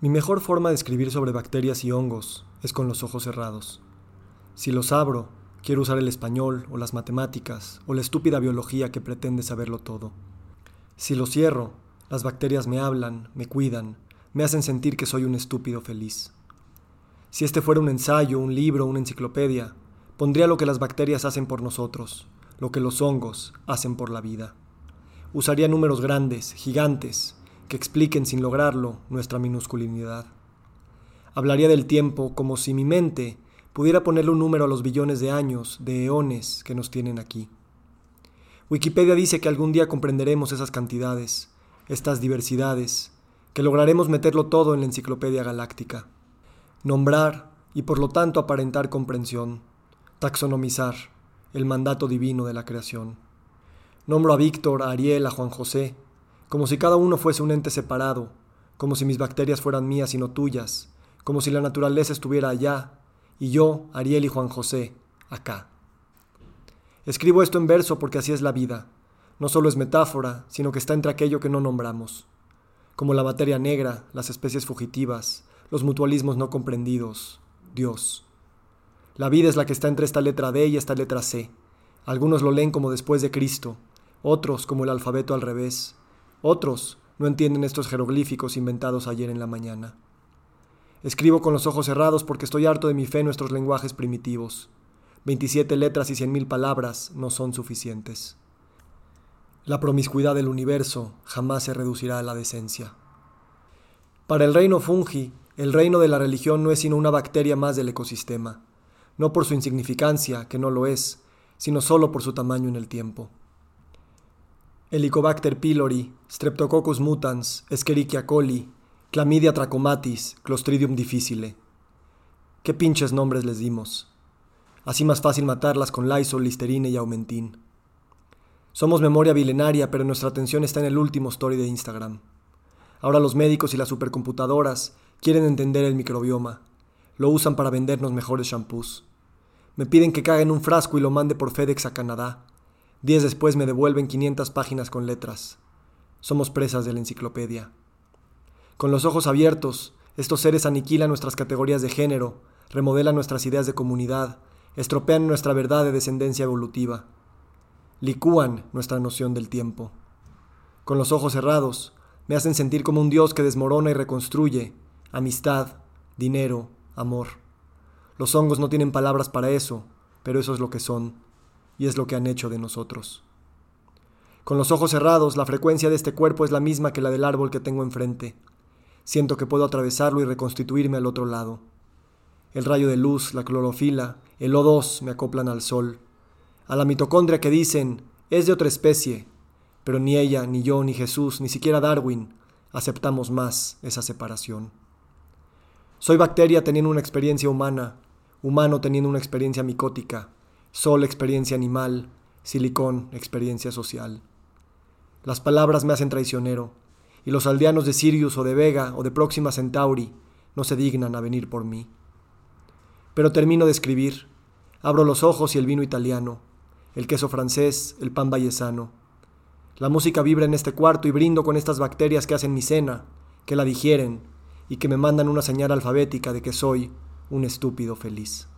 Mi mejor forma de escribir sobre bacterias y hongos es con los ojos cerrados. Si los abro, quiero usar el español o las matemáticas o la estúpida biología que pretende saberlo todo. Si los cierro, las bacterias me hablan, me cuidan, me hacen sentir que soy un estúpido feliz. Si este fuera un ensayo, un libro, una enciclopedia, pondría lo que las bacterias hacen por nosotros, lo que los hongos hacen por la vida. Usaría números grandes, gigantes, que expliquen sin lograrlo nuestra minusculinidad. Hablaría del tiempo como si mi mente pudiera ponerle un número a los billones de años, de eones que nos tienen aquí. Wikipedia dice que algún día comprenderemos esas cantidades, estas diversidades, que lograremos meterlo todo en la enciclopedia galáctica. Nombrar y por lo tanto aparentar comprensión, taxonomizar el mandato divino de la creación. Nombro a Víctor, a Ariel, a Juan José, como si cada uno fuese un ente separado, como si mis bacterias fueran mías y no tuyas, como si la naturaleza estuviera allá, y yo, Ariel y Juan José, acá. Escribo esto en verso porque así es la vida. No solo es metáfora, sino que está entre aquello que no nombramos, como la materia negra, las especies fugitivas, los mutualismos no comprendidos, Dios. La vida es la que está entre esta letra D y esta letra C. Algunos lo leen como después de Cristo, otros como el alfabeto al revés, otros no entienden estos jeroglíficos inventados ayer en la mañana. Escribo con los ojos cerrados porque estoy harto de mi fe en nuestros lenguajes primitivos. 27 letras y 100.000 palabras no son suficientes. La promiscuidad del universo jamás se reducirá a la decencia. Para el reino fungi, el reino de la religión no es sino una bacteria más del ecosistema, no por su insignificancia, que no lo es, sino solo por su tamaño en el tiempo. Helicobacter pylori, Streptococcus mutans, Escherichia coli, Chlamydia trachomatis, Clostridium difficile. ¿Qué pinches nombres les dimos? Así más fácil matarlas con Lysol, Listerine y Aumentin. Somos memoria milenaria, pero nuestra atención está en el último story de Instagram. Ahora los médicos y las supercomputadoras quieren entender el microbioma. Lo usan para vendernos mejores shampoos. Me piden que cague en un frasco y lo mande por FedEx a Canadá Días después me devuelven 500 páginas con letras. Somos presas de la enciclopedia. Con los ojos abiertos, estos seres aniquilan nuestras categorías de género, remodelan nuestras ideas de comunidad, estropean nuestra verdad de descendencia evolutiva, licúan nuestra noción del tiempo. Con los ojos cerrados, me hacen sentir como un Dios que desmorona y reconstruye amistad, dinero, amor. Los hongos no tienen palabras para eso, pero eso es lo que son y es lo que han hecho de nosotros. Con los ojos cerrados, la frecuencia de este cuerpo es la misma que la del árbol que tengo enfrente. Siento que puedo atravesarlo y reconstituirme al otro lado. El rayo de luz, la clorofila, el O2 me acoplan al sol. A la mitocondria que dicen, es de otra especie, pero ni ella, ni yo, ni Jesús, ni siquiera Darwin aceptamos más esa separación. Soy bacteria teniendo una experiencia humana, humano teniendo una experiencia micótica, Sol, experiencia animal, silicón, experiencia social. Las palabras me hacen traicionero, y los aldeanos de Sirius o de Vega o de Próxima Centauri no se dignan a venir por mí. Pero termino de escribir, abro los ojos y el vino italiano, el queso francés, el pan vallesano. La música vibra en este cuarto y brindo con estas bacterias que hacen mi cena, que la digieren y que me mandan una señal alfabética de que soy un estúpido feliz.